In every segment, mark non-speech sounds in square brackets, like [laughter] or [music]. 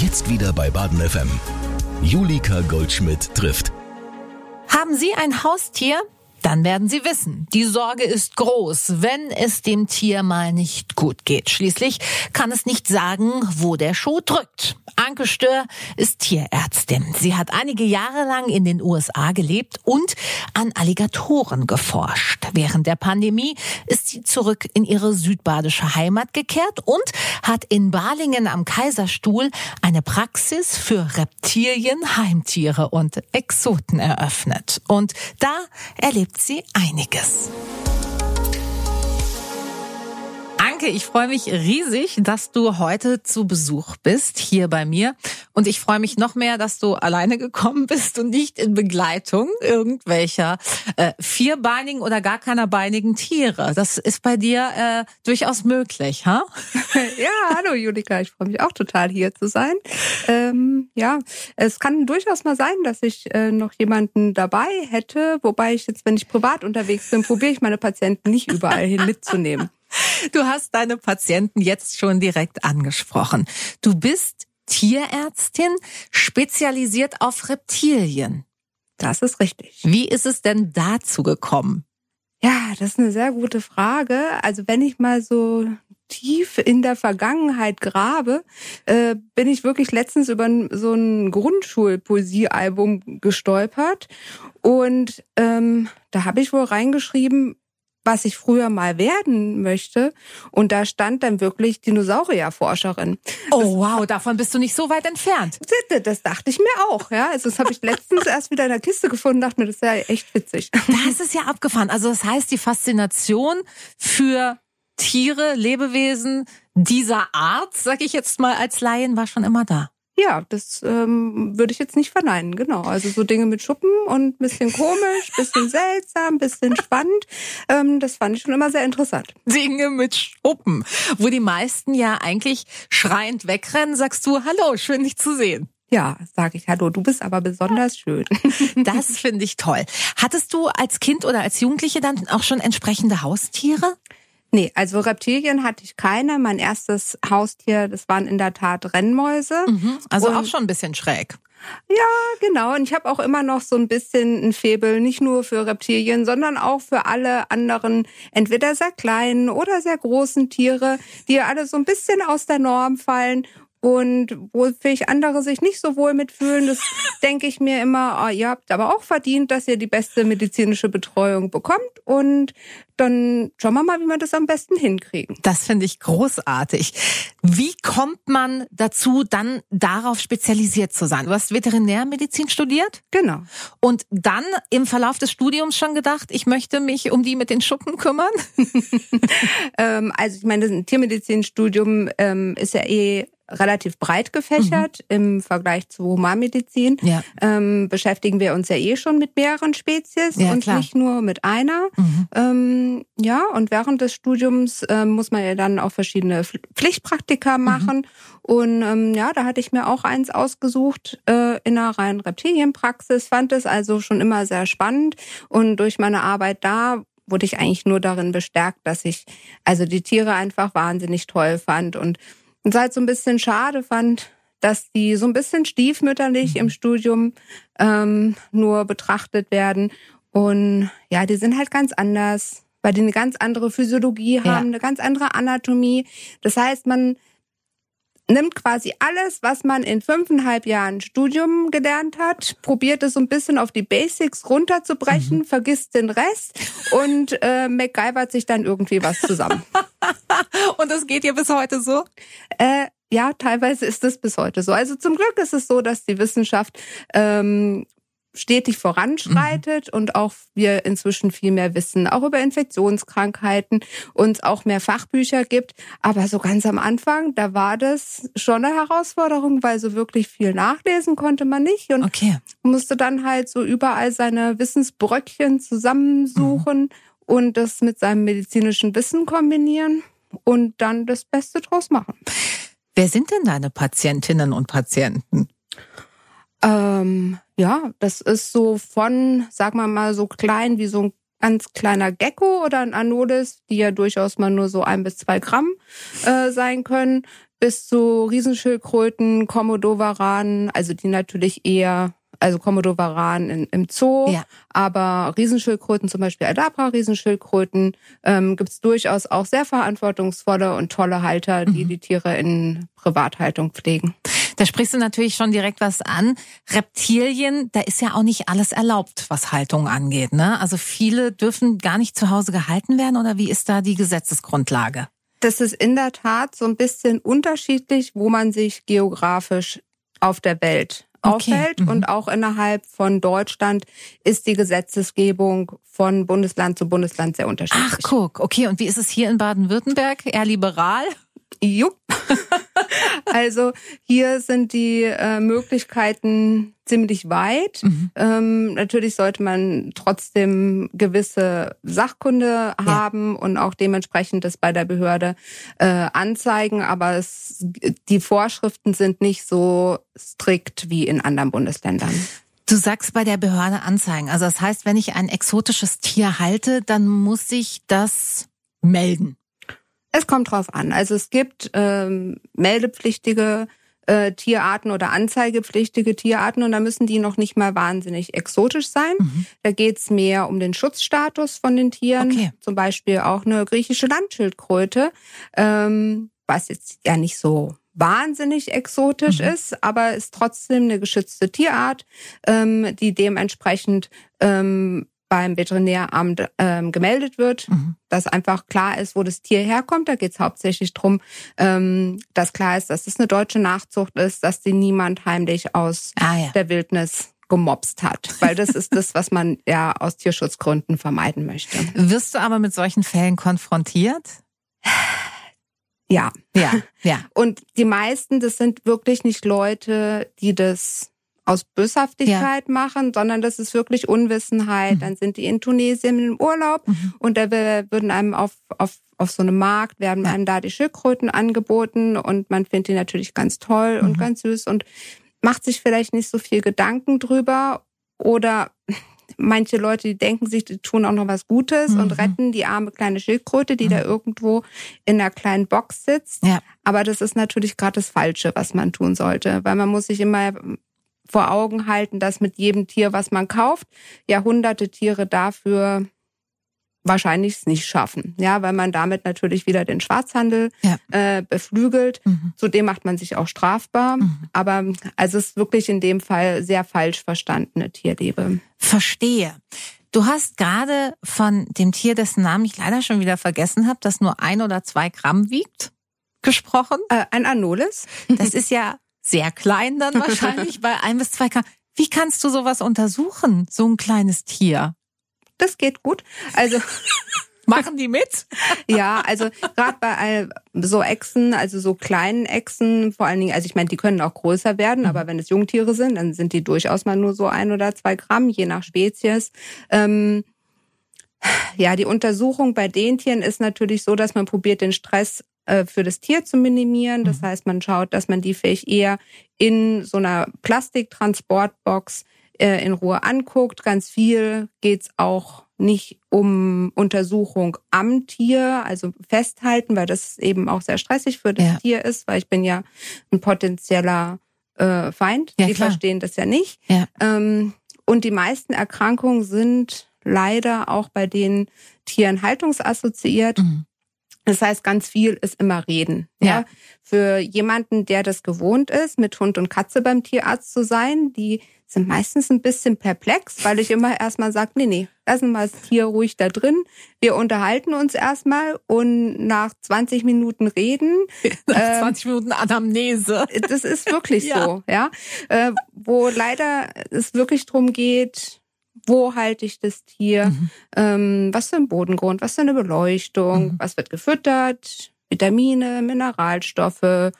Jetzt wieder bei Baden FM. Julika Goldschmidt trifft. Haben Sie ein Haustier? Dann werden Sie wissen, die Sorge ist groß, wenn es dem Tier mal nicht gut geht. Schließlich kann es nicht sagen, wo der Schuh drückt. Anke Stör ist Tierärztin. Sie hat einige Jahre lang in den USA gelebt und an Alligatoren geforscht. Während der Pandemie ist sie zurück in ihre südbadische Heimat gekehrt und hat in Balingen am Kaiserstuhl eine Praxis für Reptilien, Heimtiere und Exoten eröffnet. Und da erlebt sie einiges. Anke, ich freue mich riesig, dass du heute zu Besuch bist hier bei mir. Und ich freue mich noch mehr, dass du alleine gekommen bist und nicht in Begleitung irgendwelcher äh, vierbeinigen oder gar keiner beinigen Tiere. Das ist bei dir äh, durchaus möglich, ha? [laughs] ja, hallo Julika, ich freue mich auch total hier zu sein. Ähm, ja, es kann durchaus mal sein, dass ich äh, noch jemanden dabei hätte, wobei ich jetzt, wenn ich privat unterwegs bin, probiere ich meine Patienten nicht überall hin [laughs] mitzunehmen. Du hast deine Patienten jetzt schon direkt angesprochen. Du bist Tierärztin, spezialisiert auf Reptilien. Das ist richtig. Wie ist es denn dazu gekommen? Ja, das ist eine sehr gute Frage. Also wenn ich mal so tief in der Vergangenheit grabe, äh, bin ich wirklich letztens über so ein Grundschulpoesiealbum gestolpert und ähm, da habe ich wohl reingeschrieben, was ich früher mal werden möchte. Und da stand dann wirklich Dinosaurierforscherin. Oh wow, davon bist du nicht so weit entfernt. Das dachte ich mir auch, ja. Also das habe ich letztens [laughs] erst wieder in der Kiste gefunden, dachte mir, das ist ja echt witzig. Das ist ja abgefahren. Also das heißt, die Faszination für Tiere, Lebewesen dieser Art, sag ich jetzt mal als Laien, war schon immer da. Ja, das ähm, würde ich jetzt nicht verneinen, genau. Also so Dinge mit Schuppen und ein bisschen komisch, bisschen [laughs] seltsam, bisschen spannend. Ähm, das fand ich schon immer sehr interessant. Dinge mit Schuppen, wo die meisten ja eigentlich schreiend wegrennen, sagst du, hallo, schön dich zu sehen. Ja, sage ich, hallo, du bist aber besonders schön. [laughs] Das finde ich toll. Hattest du als Kind oder als Jugendliche dann auch schon entsprechende Haustiere? Nee, also Reptilien hatte ich keine. Mein erstes Haustier, das waren in der Tat Rennmäuse. Mhm, also Und auch schon ein bisschen schräg. Ja, genau. Und ich habe auch immer noch so ein bisschen ein Febel, nicht nur für Reptilien, sondern auch für alle anderen, entweder sehr kleinen oder sehr großen Tiere, die alle so ein bisschen aus der Norm fallen und wo vielleicht andere sich nicht so wohl mitfühlen, das [laughs] denke ich mir immer, oh, ihr habt aber auch verdient, dass ihr die beste medizinische Betreuung bekommt und dann schauen wir mal, wie wir das am besten hinkriegen. Das finde ich großartig. Wie kommt man dazu, dann darauf spezialisiert zu sein? Du hast Veterinärmedizin studiert? Genau. Und dann im Verlauf des Studiums schon gedacht, ich möchte mich um die mit den Schuppen kümmern? [laughs] [laughs] ähm, also ich meine, das Tiermedizinstudium ähm, ist ja eh relativ breit gefächert mhm. im Vergleich zu Humanmedizin. Ja. Ähm, beschäftigen wir uns ja eh schon mit mehreren Spezies ja, und klar. nicht nur mit einer. Mhm. Ähm, ja, und während des Studiums äh, muss man ja dann auch verschiedene Pflichtpraktika mhm. machen. Mhm. Und ähm, ja, da hatte ich mir auch eins ausgesucht äh, in einer reinen Reptilienpraxis, fand es also schon immer sehr spannend. Und durch meine Arbeit da wurde ich eigentlich nur darin bestärkt, dass ich also die Tiere einfach wahnsinnig toll fand und und halt so ein bisschen schade fand, dass die so ein bisschen stiefmütterlich im mhm. Studium ähm, nur betrachtet werden. Und ja, die sind halt ganz anders, weil die eine ganz andere Physiologie haben, ja. eine ganz andere Anatomie. Das heißt, man nimmt quasi alles, was man in fünfeinhalb Jahren Studium gelernt hat, probiert es so ein bisschen auf die Basics runterzubrechen, mhm. vergisst den Rest und äh, MacGyvert sich dann irgendwie was zusammen. [laughs] [laughs] und das geht ja bis heute so? Äh, ja, teilweise ist es bis heute so. Also zum Glück ist es so, dass die Wissenschaft ähm, stetig voranschreitet mhm. und auch wir inzwischen viel mehr wissen, auch über Infektionskrankheiten und auch mehr Fachbücher gibt. Aber so ganz am Anfang, da war das schon eine Herausforderung, weil so wirklich viel nachlesen konnte man nicht und okay. musste dann halt so überall seine Wissensbröckchen zusammensuchen mhm. Und das mit seinem medizinischen Wissen kombinieren und dann das Beste draus machen. Wer sind denn deine Patientinnen und Patienten? Ähm, ja, das ist so von, sag mal mal, so klein wie so ein ganz kleiner Gecko oder ein Anolis, die ja durchaus mal nur so ein bis zwei Gramm äh, sein können, bis zu Riesenschildkröten, Komodowaran, also die natürlich eher also Komodowaran in, im Zoo, ja. aber Riesenschildkröten, zum Beispiel Aldabra-Riesenschildkröten, ähm, gibt es durchaus auch sehr verantwortungsvolle und tolle Halter, die mhm. die Tiere in Privathaltung pflegen. Da sprichst du natürlich schon direkt was an. Reptilien, da ist ja auch nicht alles erlaubt, was Haltung angeht. Ne? Also viele dürfen gar nicht zu Hause gehalten werden oder wie ist da die Gesetzesgrundlage? Das ist in der Tat so ein bisschen unterschiedlich, wo man sich geografisch auf der Welt okay. auffällt. Mhm. Und auch innerhalb von Deutschland ist die Gesetzesgebung von Bundesland zu Bundesland sehr unterschiedlich. Ach, guck, okay. Und wie ist es hier in Baden-Württemberg? Eher liberal? Jupp. [laughs] [laughs] also hier sind die äh, Möglichkeiten ziemlich weit. Mhm. Ähm, natürlich sollte man trotzdem gewisse Sachkunde ja. haben und auch dementsprechend das bei der Behörde äh, anzeigen. Aber es, die Vorschriften sind nicht so strikt wie in anderen Bundesländern. Du sagst bei der Behörde anzeigen. Also das heißt, wenn ich ein exotisches Tier halte, dann muss ich das melden. Es kommt drauf an. Also es gibt ähm, meldepflichtige äh, Tierarten oder anzeigepflichtige Tierarten und da müssen die noch nicht mal wahnsinnig exotisch sein. Mhm. Da geht's mehr um den Schutzstatus von den Tieren. Okay. Zum Beispiel auch eine griechische Landschildkröte, ähm, was jetzt ja nicht so wahnsinnig exotisch mhm. ist, aber ist trotzdem eine geschützte Tierart, ähm, die dementsprechend ähm, beim Veterinäramt ähm, gemeldet wird, mhm. dass einfach klar ist, wo das Tier herkommt. Da geht es hauptsächlich drum, ähm, dass klar ist, dass es eine deutsche Nachzucht ist, dass die niemand heimlich aus ah, ja. der Wildnis gemobst hat, weil das ist das, was man [laughs] ja aus Tierschutzgründen vermeiden möchte. Wirst du aber mit solchen Fällen konfrontiert? Ja. Ja, ja. [laughs] Und die meisten, das sind wirklich nicht Leute, die das aus Böshaftigkeit ja. machen, sondern das ist wirklich Unwissenheit. Mhm. Dann sind die in Tunesien im Urlaub mhm. und da würden einem auf, auf, auf so einem Markt, werden ja. einem da die Schildkröten angeboten und man findet die natürlich ganz toll mhm. und ganz süß und macht sich vielleicht nicht so viel Gedanken drüber oder [laughs] manche Leute, die denken sich, die tun auch noch was Gutes mhm. und retten die arme kleine Schildkröte, die mhm. da irgendwo in einer kleinen Box sitzt. Ja. Aber das ist natürlich gerade das Falsche, was man tun sollte, weil man muss sich immer vor Augen halten, dass mit jedem Tier, was man kauft, Jahrhunderte Tiere dafür wahrscheinlich es nicht schaffen. Ja, weil man damit natürlich wieder den Schwarzhandel ja. äh, beflügelt. Mhm. Zudem macht man sich auch strafbar. Mhm. Aber also es ist wirklich in dem Fall sehr falsch verstandene Tierliebe. Verstehe. Du hast gerade von dem Tier, dessen Namen ich leider schon wieder vergessen habe, das nur ein oder zwei Gramm wiegt, gesprochen. Äh, ein Anolis. Das ist ja sehr klein dann [laughs] wahrscheinlich, bei ein bis zwei Gramm. Wie kannst du sowas untersuchen, so ein kleines Tier? Das geht gut. Also [laughs] machen die mit? ja, also gerade bei so Echsen, also so kleinen Echsen, vor allen Dingen, also ich meine, die können auch größer werden, aber wenn es Jungtiere sind, dann sind die durchaus mal nur so ein oder zwei Gramm, je nach Spezies. Ähm, ja, die Untersuchung bei den Tieren ist natürlich so, dass man probiert, den Stress äh, für das Tier zu minimieren. Das mhm. heißt, man schaut, dass man die vielleicht eher in so einer Plastiktransportbox äh, in Ruhe anguckt. Ganz viel geht's auch nicht um Untersuchung am Tier, also festhalten, weil das eben auch sehr stressig für das ja. Tier ist, weil ich bin ja ein potenzieller äh, Feind. Ja, die klar. verstehen das ja nicht. Ja. Ähm, und die meisten Erkrankungen sind leider auch bei den Tieren haltungsassoziiert. Mhm. Das heißt, ganz viel ist immer reden. Ja. ja. Für jemanden, der das gewohnt ist, mit Hund und Katze beim Tierarzt zu sein, die sind meistens ein bisschen perplex, weil ich immer erstmal sage, nee, nee, lassen wir das Tier ruhig da drin. Wir unterhalten uns erstmal und nach 20 Minuten reden. [laughs] Nach 20 ähm, Minuten Anamnese. Das ist wirklich [laughs] ja. so, ja. Äh, wo leider es wirklich drum geht, wo halte ich das Tier, mhm. ähm, was für ein Bodengrund, was für eine Beleuchtung, mhm. was wird gefüttert, Vitamine, Mineralstoffe, äh,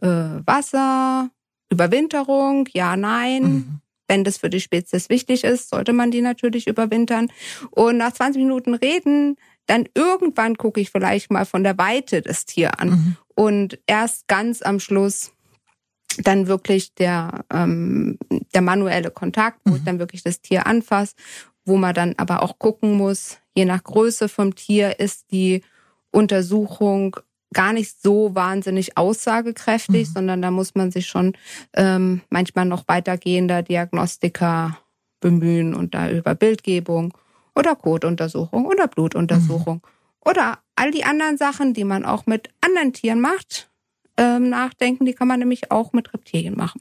Wasser, Überwinterung, ja, nein. Mhm. Wenn das für die Spezies wichtig ist, sollte man die natürlich überwintern. Und nach 20 Minuten reden, dann irgendwann gucke ich vielleicht mal von der Weite das Tier an. Mhm. Und erst ganz am Schluss dann wirklich der, ähm, der manuelle Kontakt, wo mhm. ich dann wirklich das Tier anfasse, wo man dann aber auch gucken muss, je nach Größe vom Tier ist die Untersuchung gar nicht so wahnsinnig aussagekräftig, mhm. sondern da muss man sich schon ähm, manchmal noch weitergehender Diagnostika bemühen und da über Bildgebung oder Kotuntersuchung oder Blutuntersuchung mhm. oder all die anderen Sachen, die man auch mit anderen Tieren macht, ähm, nachdenken. Die kann man nämlich auch mit Reptilien machen.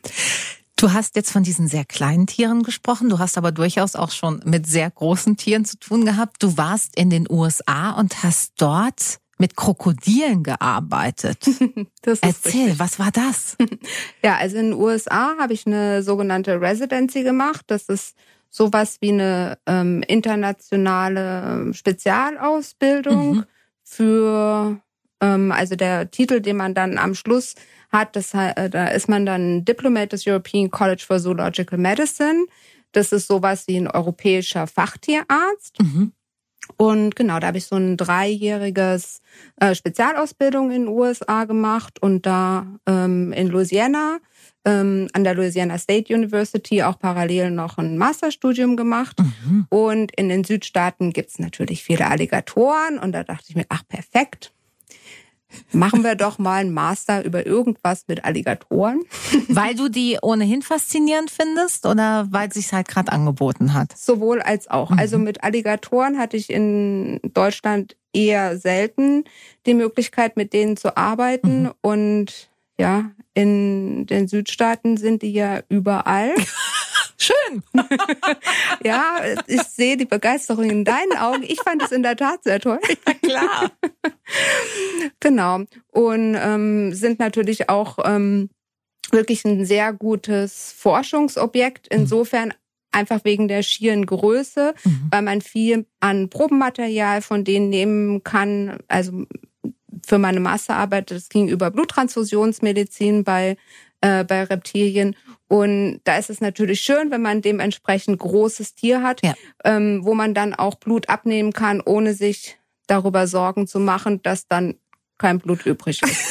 Du hast jetzt von diesen sehr kleinen Tieren gesprochen. Du hast aber durchaus auch schon mit sehr großen Tieren zu tun gehabt. Du warst in den USA und hast dort mit Krokodilen gearbeitet. [laughs] Erzähl, richtig. was war das? [laughs] Ja, also in den USA habe ich eine sogenannte Residency gemacht. Das ist sowas wie eine ähm, internationale ähm, Spezialausbildung mhm. für, also der Titel, den man dann am Schluss hat, das, äh, da ist man dann Diplomat des European College for Zoological Medicine. Das ist sowas wie ein europäischer Fachtierarzt. Mhm. Und genau, da habe ich so ein dreijähriges äh, Spezialausbildung in den USA gemacht und da ähm, in Louisiana ähm, an der Louisiana State University auch parallel noch ein Masterstudium gemacht. Mhm. Und in den Südstaaten gibt's natürlich viele Alligatoren. Und da dachte ich mir, ach perfekt, machen wir doch mal einen Master über irgendwas mit Alligatoren. [laughs] Weil du die ohnehin faszinierend findest oder weil es sich halt gerade angeboten hat? Sowohl als auch. Mhm. Also mit Alligatoren hatte ich in Deutschland eher selten die Möglichkeit, mit denen zu arbeiten. Mhm. Und ja, in den Südstaaten sind die ja überall. [laughs] Schön. [laughs] ja, ich sehe die Begeisterung in deinen Augen. Ich fand es in der Tat sehr toll. [laughs] Ja, klar. genau. Und ähm, sind natürlich auch ähm, wirklich ein sehr gutes Forschungsobjekt. Mhm. Insofern einfach wegen der schieren Größe, mhm. weil man viel an Probenmaterial von denen nehmen kann. Also für meine Masterarbeit, das ging über Bluttransfusionsmedizin bei, äh, bei Reptilien. Und da ist es natürlich schön, wenn man dementsprechend großes Tier hat, ja. ähm, wo man dann auch Blut abnehmen kann, ohne sich darüber Sorgen zu machen, dass dann kein Blut übrig ist. [laughs]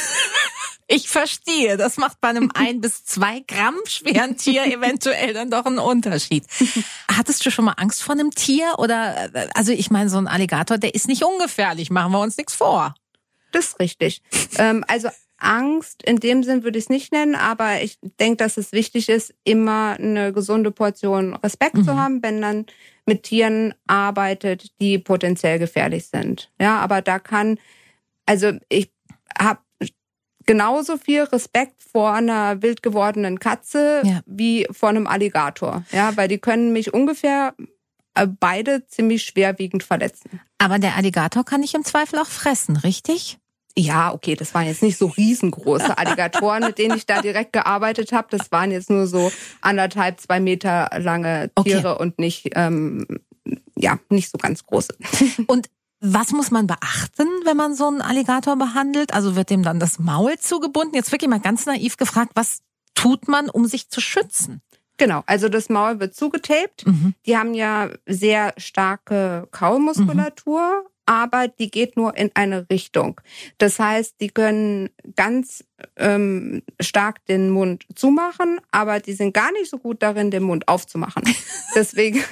Ich verstehe. Das macht bei einem ein bis zwei Gramm schweren Tier eventuell dann doch einen Unterschied. [laughs] Hattest du schon mal Angst vor einem Tier? Oder, äh, also ich meine, so ein Alligator, der ist nicht ungefährlich, machen wir uns nichts vor. Das ist richtig. ähm, also Angst in dem Sinn würde ich es nicht nennen, aber ich denke, dass es wichtig ist, immer eine gesunde Portion Respekt mhm. zu haben, wenn man mit Tieren arbeitet, die potenziell gefährlich sind. Ja, aber da kann, also ich habe genauso viel Respekt vor einer wild gewordenen Katze ja. wie vor einem Alligator. Ja, weil die können mich ungefähr äh, beide ziemlich schwerwiegend verletzen. Aber der Alligator kann ich im Zweifel auch fressen, richtig? Ja, okay, das waren jetzt nicht so riesengroße Alligatoren, mit denen ich da direkt gearbeitet habe. Das waren jetzt nur so anderthalb, zwei Meter lange Tiere okay. und nicht, ähm, ja, nicht so ganz große. Und was muss man beachten, wenn man so einen Alligator behandelt? Also wird dem dann das Maul zugebunden? Jetzt wirklich mal ganz naiv gefragt, was tut man, um sich zu schützen? Genau, also das Maul wird zugetaped. Mhm. Die haben ja sehr starke Kaumuskulatur, aber die geht nur in eine Richtung. Das heißt, die können ganz ähm, stark den Mund zumachen, aber die sind gar nicht so gut darin, den Mund aufzumachen. [laughs] Deswegen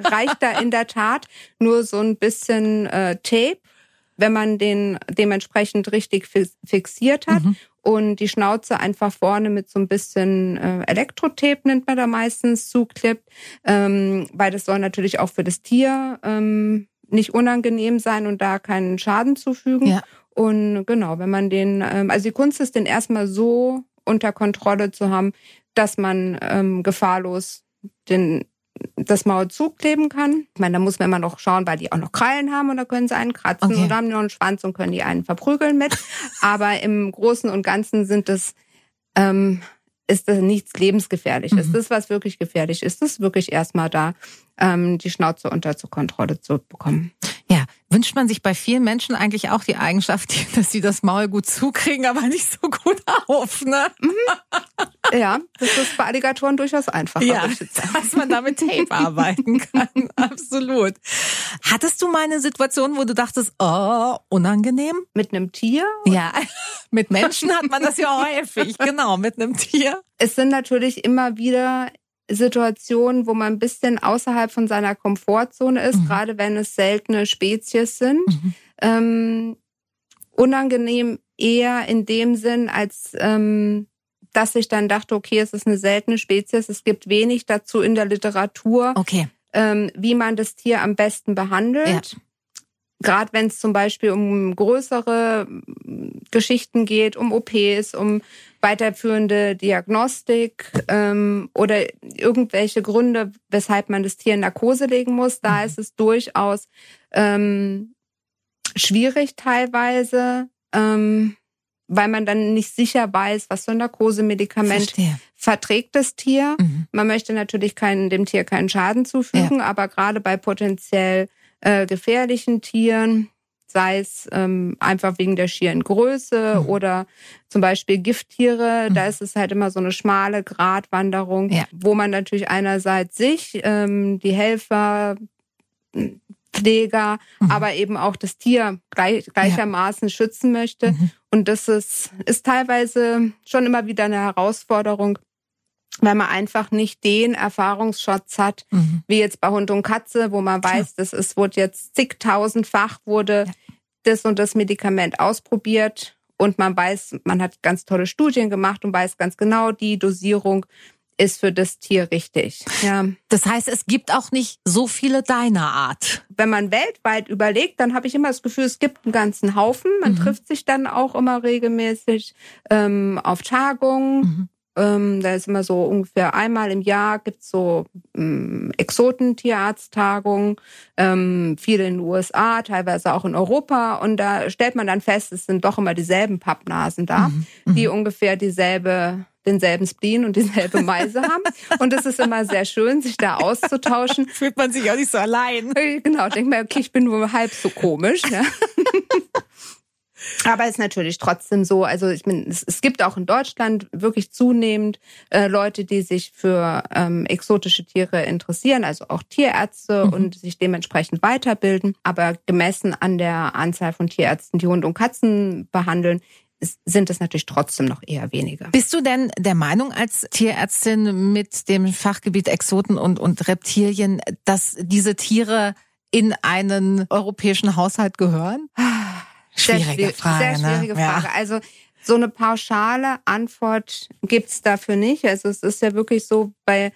reicht da in der Tat nur so ein bisschen äh, Tape, wenn man den dementsprechend richtig fixiert hat. Mhm. Und die Schnauze einfach vorne mit so ein bisschen äh, Elektrotape, nennt man da meistens, zuklippt, ähm, weil das soll natürlich auch für das Tier ähm, nicht unangenehm sein und da keinen Schaden zufügen. Ja. Und genau, wenn man den, ähm, also die Kunst ist, den erstmal so unter Kontrolle zu haben, dass man ähm, gefahrlos den das Maul zukleben kann. Ich meine, da muss man immer noch schauen, weil die auch noch Krallen haben und da können sie einen kratzen okay. und haben noch einen Schwanz und können die einen verprügeln mit. [laughs] Aber im Großen und Ganzen sind es ähm, ist das nichts lebensgefährliches. Mhm. Das, was wirklich gefährlich ist, ist wirklich erstmal da, ähm, die Schnauze unter zur Kontrolle zu bekommen. Ja, wünscht man sich bei vielen Menschen eigentlich auch die Eigenschaft, [laughs] dass sie das Maul gut zukriegen, aber nicht so gut auf, ne? Mhm. Ja, das ist bei Alligatoren durchaus einfacher. Ja, dass man da mit Tape [laughs] arbeiten kann. [laughs] Absolut. Hattest du mal eine Situation, wo du dachtest, oh, unangenehm? Mit einem Tier? Ja, mit Menschen hat man das ja häufig, genau, mit einem Tier. Es sind natürlich immer wieder Situationen, wo man ein bisschen außerhalb von seiner Komfortzone ist, mhm. gerade wenn es seltene Spezies sind. Mhm. Ähm, unangenehm eher in dem Sinn, als ähm, dass ich dann dachte, okay, es ist eine seltene Spezies, es gibt wenig dazu in der Literatur, okay. ähm, wie man das Tier am besten behandelt. Ja. Gerade wenn es zum Beispiel um größere Geschichten geht, um OPs, um weiterführende Diagnostik ähm, oder irgendwelche Gründe, weshalb man das Tier in Narkose legen muss, da mhm. ist es durchaus ähm, schwierig teilweise. Ähm, weil man dann nicht sicher weiß, was für ein Narkosemedikament Verstehe. verträgt das Tier. Mhm. Man möchte natürlich keinen, dem Tier keinen Schaden zufügen, ja. aber gerade bei potenziell äh, gefährlichen Tieren, sei es ähm, einfach wegen der schieren Größe mhm. oder zum Beispiel Gifttiere, mhm. da ist es halt immer so eine schmale Gratwanderung, ja. wo man natürlich einerseits sich, ähm, die Helfer, Pfleger, mhm. aber eben auch das Tier gleich, gleichermaßen ja. schützen möchte. Mhm. Und das ist, ist teilweise schon immer wieder eine Herausforderung, weil man einfach nicht den Erfahrungsschatz hat, mhm. wie jetzt bei Hund und Katze, wo man weiß, das ist, wurde jetzt zigtausendfach wurde ja. das und das Medikament ausprobiert und man weiß, man hat ganz tolle Studien gemacht und weiß ganz genau, die Dosierung ist für das Tier richtig. Ja. Das heißt, es gibt auch nicht so viele deiner Art. Wenn man weltweit überlegt, dann habe ich immer das Gefühl, es gibt einen ganzen Haufen. Man mhm. trifft sich dann auch immer regelmäßig ähm, auf Tagungen. Mhm. Ähm, da ist immer so ungefähr einmal im Jahr gibt's so ähm, Exotentierarzttagungen, ähm, viele in den USA, teilweise auch in Europa. Und da stellt man dann fest, es sind doch immer dieselben Pappnasen da, mhm. die mhm. ungefähr dieselbe denselben Spleen und dieselbe Meise haben. Und es ist immer sehr schön, sich da auszutauschen. Fühlt man sich auch nicht so allein. Genau, denkt man, okay, ich bin nur halb so komisch. Ja. [laughs] Aber es ist natürlich trotzdem so, also ich meine, es, es, gibt auch in Deutschland wirklich zunehmend äh, Leute, die sich für ähm, exotische Tiere interessieren, also auch Tierärzte mhm. und sich dementsprechend weiterbilden. Aber gemessen an der Anzahl von Tierärzten, die Hunde und Katzen behandeln, sind es natürlich trotzdem noch eher weniger. Bist du denn der Meinung als Tierärztin mit dem Fachgebiet Exoten und, und Reptilien, dass diese Tiere in einen europäischen Haushalt gehören? [sighs] Schwierige sehr, Frage. Sehr schwierige ne? Frage. Ja. Also so eine pauschale Antwort gibt's dafür nicht. Also es ist ja wirklich so bei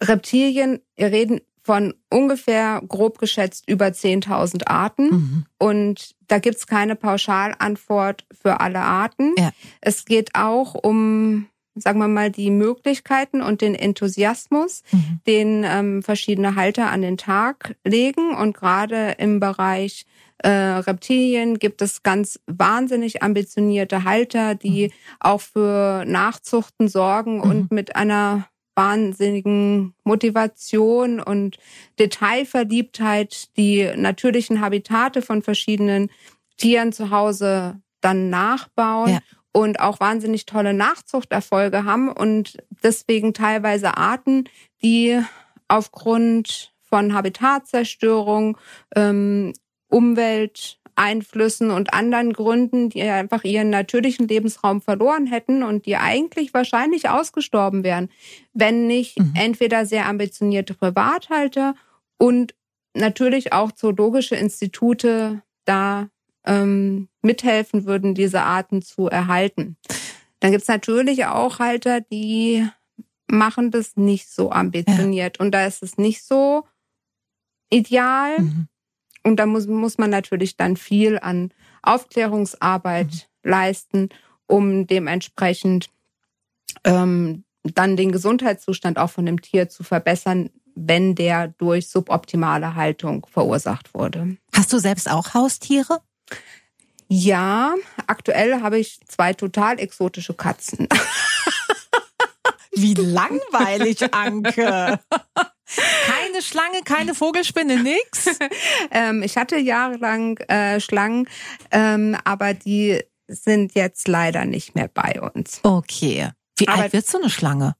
Reptilien, wir reden von ungefähr grob geschätzt über 10.000 Arten. Mhm. Und da gibt's keine Pauschalantwort für alle Arten. Ja. Es geht auch um, sagen wir mal, die Möglichkeiten und den Enthusiasmus, mhm. den ähm, verschiedene Halter an den Tag legen. Und gerade im Bereich äh, Reptilien gibt es ganz wahnsinnig ambitionierte Halter, die mhm. auch für Nachzuchten sorgen und mhm. mit einer wahnsinnigen Motivation und Detailverliebtheit die natürlichen Habitate von verschiedenen Tieren zu Hause dann nachbauen ja. und auch wahnsinnig tolle Nachzuchterfolge haben und deswegen teilweise Arten, die aufgrund von Habitatzerstörung, ähm, Umwelt, Einflüssen und anderen Gründen, die einfach ihren natürlichen Lebensraum verloren hätten und die eigentlich wahrscheinlich ausgestorben wären, wenn nicht mhm. entweder sehr ambitionierte Privathalter und natürlich auch zoologische Institute da ähm, mithelfen würden, diese Arten zu erhalten. Dann gibt's natürlich auch Halter, die machen das nicht so ambitioniert ja. und da ist es nicht so ideal. Mhm. Und da muss, muss man natürlich dann viel an Aufklärungsarbeit mhm. leisten, um dementsprechend ähm, dann den Gesundheitszustand auch von dem Tier zu verbessern, wenn der durch suboptimale Haltung verursacht wurde. Hast du selbst auch Haustiere? Ja, aktuell habe ich zwei total exotische Katzen. [laughs] Wie langweilig, Anke. [laughs] Keine Schlange, keine Vogelspinne, nix. [laughs] ähm, ich hatte jahrelang äh, Schlangen, ähm, aber die sind jetzt leider nicht mehr bei uns. Okay. Wie aber, alt wird so eine Schlange?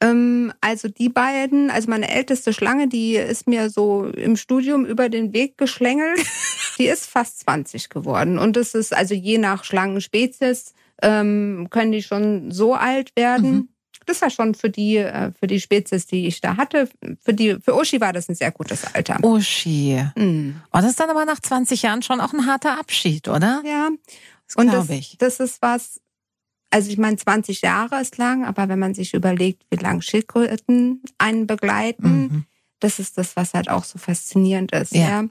Ähm, also die beiden, also meine älteste Schlange, die ist mir so im Studium über den Weg geschlängelt. [laughs] die ist fast 20 geworden. Und es ist also je nach Schlangenspezies ähm, können die schon so alt werden. Mhm das war schon für die, äh, für die Spezies, die ich da hatte, für die, für Uschi war das ein sehr gutes Alter. Uschi. Mhm. Oh, das ist dann aber nach 20 Jahren schon auch ein harter Abschied, oder? Ja. Das und das, ich. das ist was, also ich meine, 20 Jahre ist lang, aber wenn man sich überlegt, wie lange Schildkröten einen begleiten, mhm. das ist das, was halt auch so faszinierend ist. Ja. ja.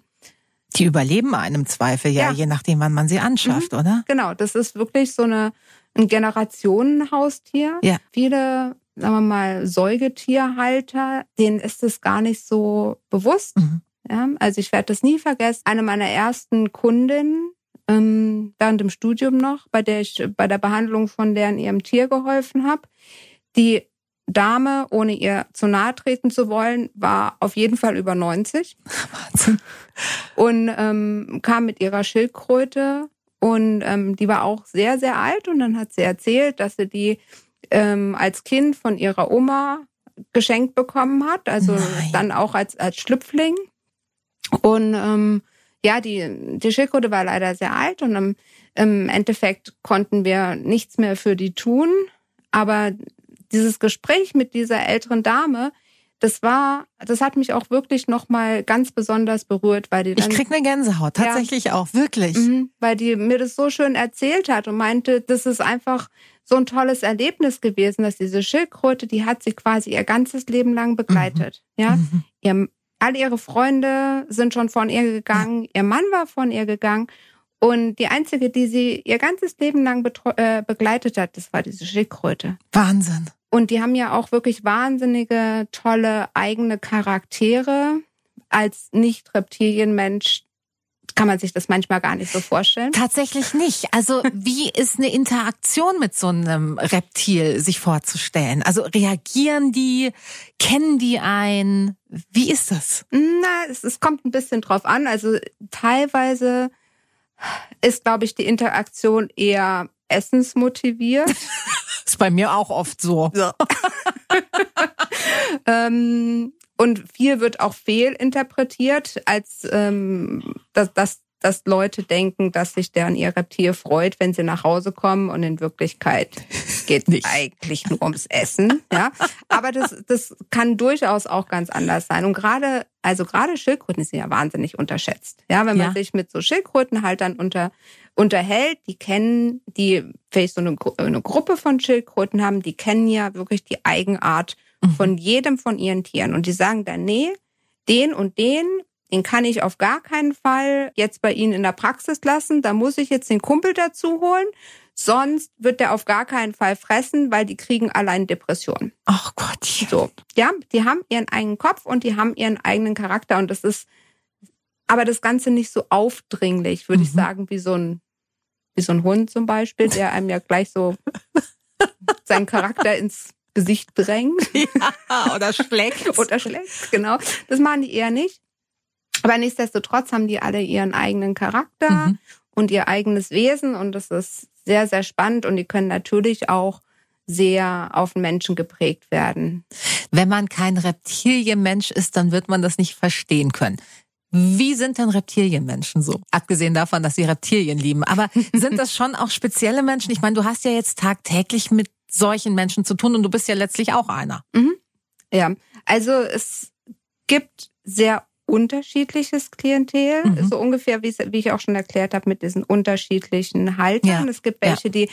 Die überleben einem Zweifel ja, ja, je nachdem, wann man sie anschafft, mhm. oder? Genau, das ist wirklich so eine, ein Generationenhaustier. Ja. Viele, sagen wir mal, Säugetierhalter, denen ist es gar nicht so bewusst. Mhm. Ja, also ich werde das nie vergessen. Eine meiner ersten Kundinnen ähm, während dem Studium noch, bei der ich bei der Behandlung von deren ihrem Tier geholfen habe, die Dame, ohne ihr zu nahe treten zu wollen, war auf jeden Fall über 90. [laughs] Wahnsinn. Und ähm, kam mit ihrer Schildkröte und ähm, die war auch sehr, sehr alt und dann hat sie erzählt, dass sie die ähm, als Kind von ihrer Oma geschenkt bekommen hat, also Nein. dann auch als, als Schlüpfling. Und ähm, ja, die, die Schildkröte war leider sehr alt und im, im Endeffekt konnten wir nichts mehr für die tun. Aber dieses Gespräch mit dieser älteren Dame, das war, das hat mich auch wirklich nochmal ganz besonders berührt, weil die dann, Ich krieg eine Gänsehaut, tatsächlich ja, auch, wirklich. Mhm, weil die mir das so schön erzählt hat und meinte, das ist einfach so ein tolles Erlebnis gewesen, dass diese Schildkröte, die hat sie quasi ihr ganzes Leben lang begleitet. Mhm. Ja, mhm. ihr, all ihre Freunde sind schon von ihr gegangen, ja. ihr Mann war von ihr gegangen und die einzige, die sie ihr ganzes Leben lang äh, begleitet hat, das war diese Schildkröte. Wahnsinn. Und die haben ja auch wirklich wahnsinnige, tolle eigene Charaktere. Als Nicht-Reptilienmensch kann man sich das manchmal gar nicht so vorstellen. Tatsächlich nicht. Also wie ist eine Interaktion mit so einem Reptil sich vorzustellen? Also reagieren die, kennen die ein? Wie ist das? Na, es, es kommt ein bisschen drauf an. Also teilweise ist, glaube ich, die Interaktion eher essensmotiviert. [laughs] ist bei mir auch oft so. Ja. [laughs] ähm, und viel wird auch fehlinterpretiert, als ähm, dass, dass, dass Leute denken, dass sich deren ihr Reptil freut, wenn sie nach Hause kommen und in Wirklichkeit geht nicht eigentlich nur ums Essen. Ja, aber das, das kann durchaus auch ganz anders sein. Und gerade, also gerade Schildkröten sind ja wahnsinnig unterschätzt. Ja, wenn man ja. sich mit so Schildkrötenhaltern unter unterhält, die kennen, die vielleicht so eine, eine Gruppe von Schildkröten haben, die kennen ja wirklich die Eigenart Mhm. von jedem von ihren Tieren. Und die sagen dann, nee, den und den, den kann ich auf gar keinen Fall jetzt bei Ihnen in der Praxis lassen. Da muss ich jetzt den Kumpel dazu holen. Sonst wird der auf gar keinen Fall fressen, weil die kriegen allein Depressionen. Ach Gott. So. Ja, die haben ihren eigenen Kopf und die haben ihren eigenen Charakter und das ist aber das Ganze nicht so aufdringlich, würde mhm. ich sagen, wie so ein, wie so ein Hund zum Beispiel, der einem ja gleich so [laughs] seinen Charakter ins Gesicht drängt. Ja, oder schlägt. [laughs] oder schlägt, genau. Das machen die eher nicht. Aber nichtsdestotrotz haben die alle ihren eigenen Charakter mhm. Und ihr eigenes Wesen und das ist sehr, sehr spannend und die können natürlich auch sehr auf den Menschen geprägt werden. Wenn man kein Reptilienmensch ist, dann wird man das nicht verstehen können. Wie sind denn Reptilienmenschen so? Abgesehen davon, dass sie Reptilien lieben. Aber [laughs] sind das schon auch spezielle Menschen? Ich meine, du hast ja jetzt tagtäglich mit solchen Menschen zu tun und du bist ja letztlich auch einer. Mhm. Ja, also es gibt sehr unterschiedliches Klientel, mhm. so ungefähr wie, wie ich auch schon erklärt habe mit diesen unterschiedlichen Haltern. Ja. Es gibt welche, ja. die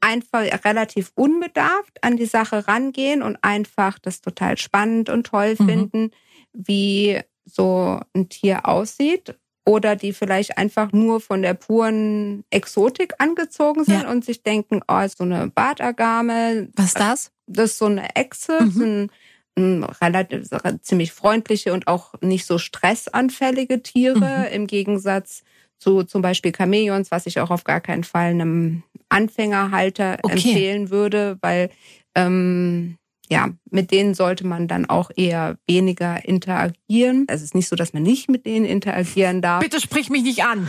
einfach relativ unbedarft an die Sache rangehen und einfach das total spannend und toll mhm. finden, wie so ein Tier aussieht oder die vielleicht einfach nur von der puren Exotik angezogen sind ja. und sich denken, oh, so eine Bartagame. Was ist das? Das ist so eine Echse, mhm. so ein, ein relativ ziemlich freundliche und auch nicht so stressanfällige Tiere mhm. im Gegensatz zu zum Beispiel Chamäleons, was ich auch auf gar keinen Fall einem Anfängerhalter okay. empfehlen würde, weil ähm, ja, mit denen sollte man dann auch eher weniger interagieren. Es ist nicht so, dass man nicht mit denen interagieren darf. Bitte sprich mich nicht an.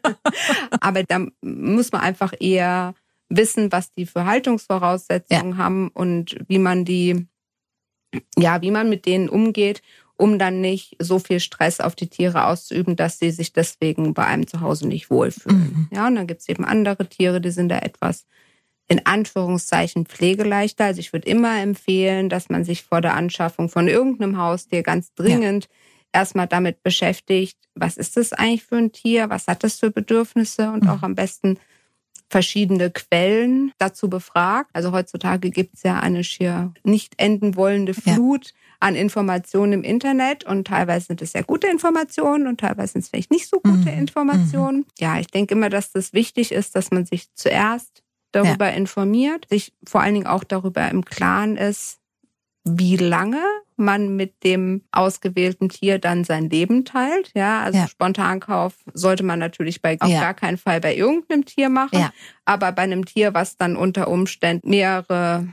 [laughs] Aber da muss man einfach eher wissen, was die für Haltungsvoraussetzungen ja. haben und wie man die, ja, wie man mit denen umgeht, um dann nicht so viel Stress auf die Tiere auszuüben, dass sie sich deswegen bei einem zu Hause nicht wohlfühlen. Mhm. Ja, und dann gibt's eben andere Tiere, die sind da etwas in Anführungszeichen pflegeleichter. Also ich würde immer empfehlen, dass man sich vor der Anschaffung von irgendeinem Haustier ganz dringend ja. erstmal damit beschäftigt, was ist das eigentlich für ein Tier, was hat das für Bedürfnisse und mhm. auch am besten verschiedene Quellen dazu befragt. Also heutzutage gibt es ja eine schier nicht enden wollende Flut ja. an Informationen im Internet und teilweise sind es sehr gute Informationen und teilweise sind es vielleicht nicht so gute mhm. Informationen. Ja, ich denke immer, dass das wichtig ist, dass man sich zuerst darüber ja. informiert, sich vor allen Dingen auch darüber im Klaren ist, wie lange man mit dem ausgewählten Tier dann sein Leben teilt. Ja, also ja. Spontankauf sollte man natürlich bei auf ja. gar keinen Fall bei irgendeinem Tier machen, ja. aber bei einem Tier, was dann unter Umständen mehrere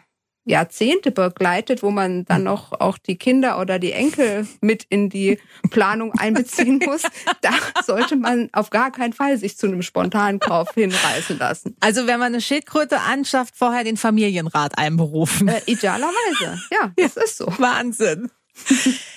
Jahrzehnte begleitet, wo man dann noch auch die Kinder oder die Enkel mit in die Planung einbeziehen muss, [laughs] da sollte man auf gar keinen Fall sich zu einem spontanen Kauf hinreißen lassen. Also wenn man eine Schildkröte anschafft, vorher den Familienrat einberufen. Äh, idealerweise, ja, [laughs] das ja, ist so. Wahnsinn.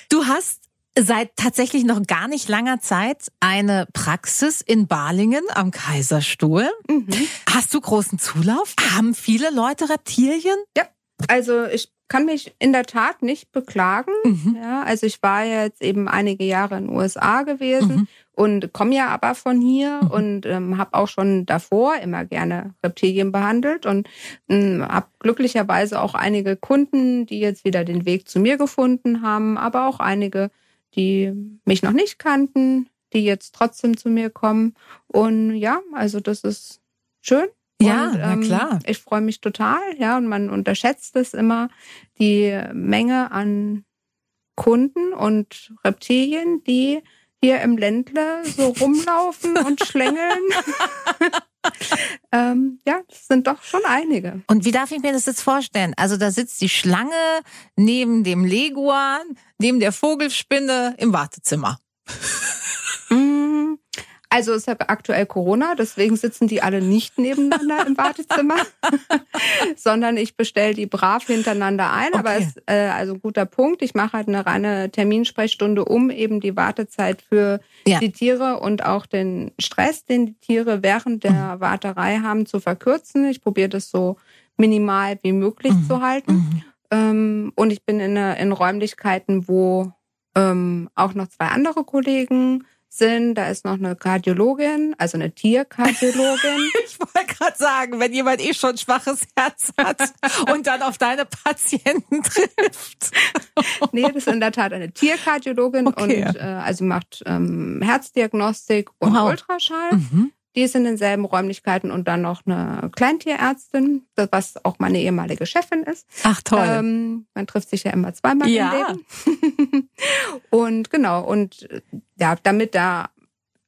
Du hast seit tatsächlich noch gar nicht langer Zeit eine Praxis in Balingen am Kaiserstuhl. Mhm. Hast du großen Zulauf? Haben viele Leute Reptilien? Ja, also ich kann mich in der Tat nicht beklagen. Mhm. Ja, also ich war jetzt eben einige Jahre in den USA gewesen mhm. und komme ja aber von hier mhm. und ähm, habe auch schon davor immer gerne Reptilien behandelt und ähm, habe glücklicherweise auch einige Kunden, die jetzt wieder den Weg zu mir gefunden haben, aber auch einige, die mich noch nicht kannten, die jetzt trotzdem zu mir kommen. Und ja, also das ist schön. Ja, und, ähm, na klar. Ich freue mich total, ja, und man unterschätzt es immer, die Menge an Kunden und Reptilien, die hier im Ländle so [laughs] rumlaufen und schlängeln. [laughs] ähm, ja, das sind doch schon einige. Und wie darf ich mir das jetzt vorstellen? Also da sitzt die Schlange neben dem Leguan, neben der Vogelspinne im Wartezimmer. [laughs] Also es ist ja aktuell Corona, deswegen sitzen die alle nicht nebeneinander im Wartezimmer, [laughs] sondern ich bestelle die brav hintereinander ein. Okay. Aber es ist äh, also ein guter Punkt. Ich mache halt eine reine Terminsprechstunde, um eben die Wartezeit für ja. die Tiere und auch den Stress, den die Tiere während der mhm. Warterei haben, zu verkürzen. Ich probiere das so minimal wie möglich mhm. zu halten. Mhm. Ähm, und ich bin in, in Räumlichkeiten, wo ähm, auch noch zwei andere Kollegen sind. Da ist noch eine Kardiologin, also eine Tierkardiologin. [laughs] ich wollte gerade sagen, wenn jemand eh schon schwaches Herz hat [laughs] und dann auf deine Patienten trifft. [laughs] nee, das ist in der Tat eine Tierkardiologin okay. und äh, also macht ähm, Herzdiagnostik und wow. Ultraschall. Mhm. Die sind in denselben Räumlichkeiten und dann noch eine Kleintierärztin, was auch meine ehemalige Chefin ist. Ach toll. Ähm, man trifft sich ja immer zweimal ja. im Leben. [laughs] und genau, und ja, damit da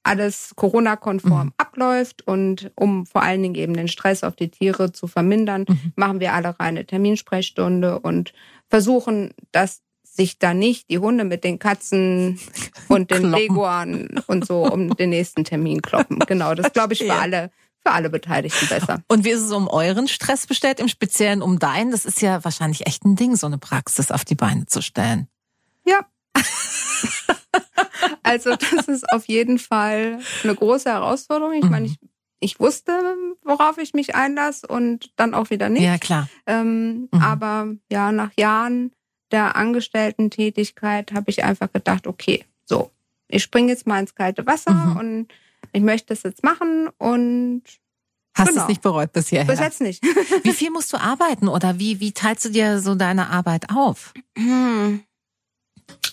alles Corona-konform mhm. abläuft und um vor allen Dingen eben den Stress auf die Tiere zu vermindern, mhm. machen wir alle reine Terminsprechstunde und versuchen, dass sich da nicht die Hunde mit den Katzen und den Leguan und so um den nächsten Termin kloppen. Genau, das glaube ich für alle für alle Beteiligten besser. Und wie ist es um euren Stress bestellt, im Speziellen um deinen? Das ist ja wahrscheinlich echt ein Ding, so eine Praxis auf die Beine zu stellen. Ja. [laughs] also das ist auf jeden Fall eine große Herausforderung. Ich meine, mhm. ich, ich wusste, worauf ich mich einlasse und dann auch wieder nicht. Ja, klar. Ähm, mhm. Aber ja, nach Jahren der Angestellten-Tätigkeit habe ich einfach gedacht, okay, so, ich springe jetzt mal ins kalte Wasser mhm. und ich möchte es jetzt machen und Hast genau. es nicht bereut bis hierher? Bis jetzt nicht. [laughs] wie viel musst du arbeiten oder wie, wie teilst du dir so deine Arbeit auf?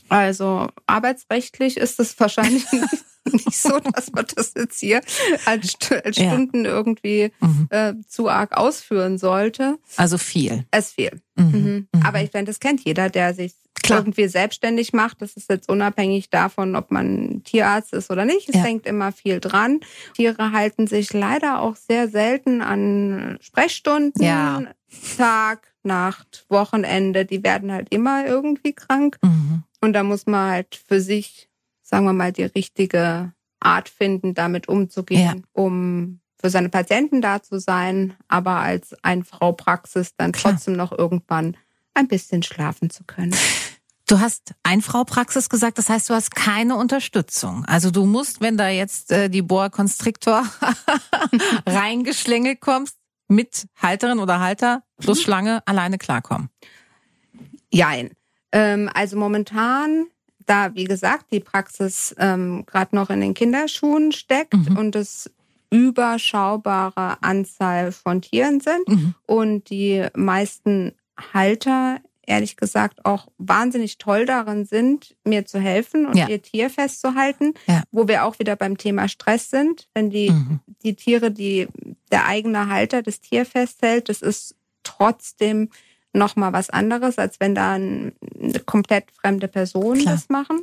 Also arbeitsrechtlich ist es wahrscheinlich nicht [laughs] [laughs] nicht so, dass man das jetzt hier als, als Stunden ja. irgendwie mhm. äh, zu arg ausführen sollte. Also viel. Es viel. Mhm. Mhm. mhm. Aber ich finde, das kennt jeder, der sich Klar. irgendwie selbstständig macht. Das ist jetzt unabhängig davon, ob man Tierarzt ist oder nicht. Es ja. hängt immer viel dran. Tiere halten sich leider auch sehr selten an Sprechstunden. Ja. Tag, Nacht, Wochenende. Die werden halt immer irgendwie krank. Mhm. Und da muss man halt für sich sagen wir mal, die richtige Art finden, damit umzugehen, ja. um für seine Patienten da zu sein, aber als Einfrau-Praxis dann Klar. trotzdem noch irgendwann ein bisschen schlafen zu können. Du hast Einfrau-Praxis gesagt, das heißt, du hast keine Unterstützung. Also du musst, wenn da jetzt äh, die Boa Constrictor [laughs] reingeschlängelt kommst, mit Halterin oder Halter plus mhm. Schlange alleine klarkommen? Jein. Ähm, also momentan, da wie gesagt die Praxis ähm, gerade noch in den Kinderschuhen steckt mhm. und es überschaubare Anzahl von Tieren sind mhm. und die meisten Halter ehrlich gesagt auch wahnsinnig toll darin sind, mir zu helfen und ja. ihr Tier festzuhalten, ja. wo wir auch wieder beim Thema Stress sind. Wenn die, mhm. die Tiere, die der eigene Halter das Tier festhält, das ist trotzdem nochmal was anderes, als wenn da eine komplett fremde Person Klar. das machen.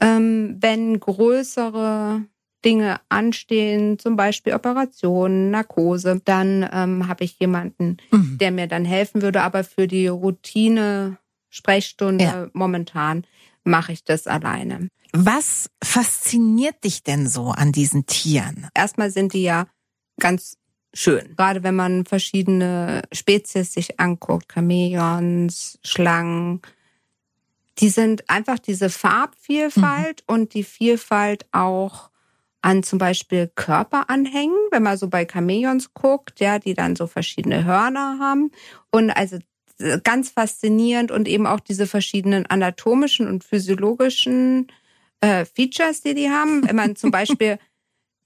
Ähm, wenn größere Dinge anstehen, zum Beispiel Operationen, Narkose, dann ähm, habe ich jemanden, mhm. der mir dann helfen würde. Aber für die Routine Sprechstunde ja. momentan mache ich das alleine. Was fasziniert dich denn so an diesen Tieren? Erstmal sind die ja ganz schön. Gerade wenn man verschiedene Spezies sich anguckt, Chamäleons, Schlangen, die sind einfach diese Farbvielfalt mhm. und die Vielfalt auch an zum Beispiel Körperanhängen, wenn man so bei Chamäleons guckt, ja, die dann so verschiedene Hörner haben. Und also äh, ganz faszinierend und eben auch diese verschiedenen anatomischen und physiologischen äh, Features, die die haben. Wenn man zum [laughs] Beispiel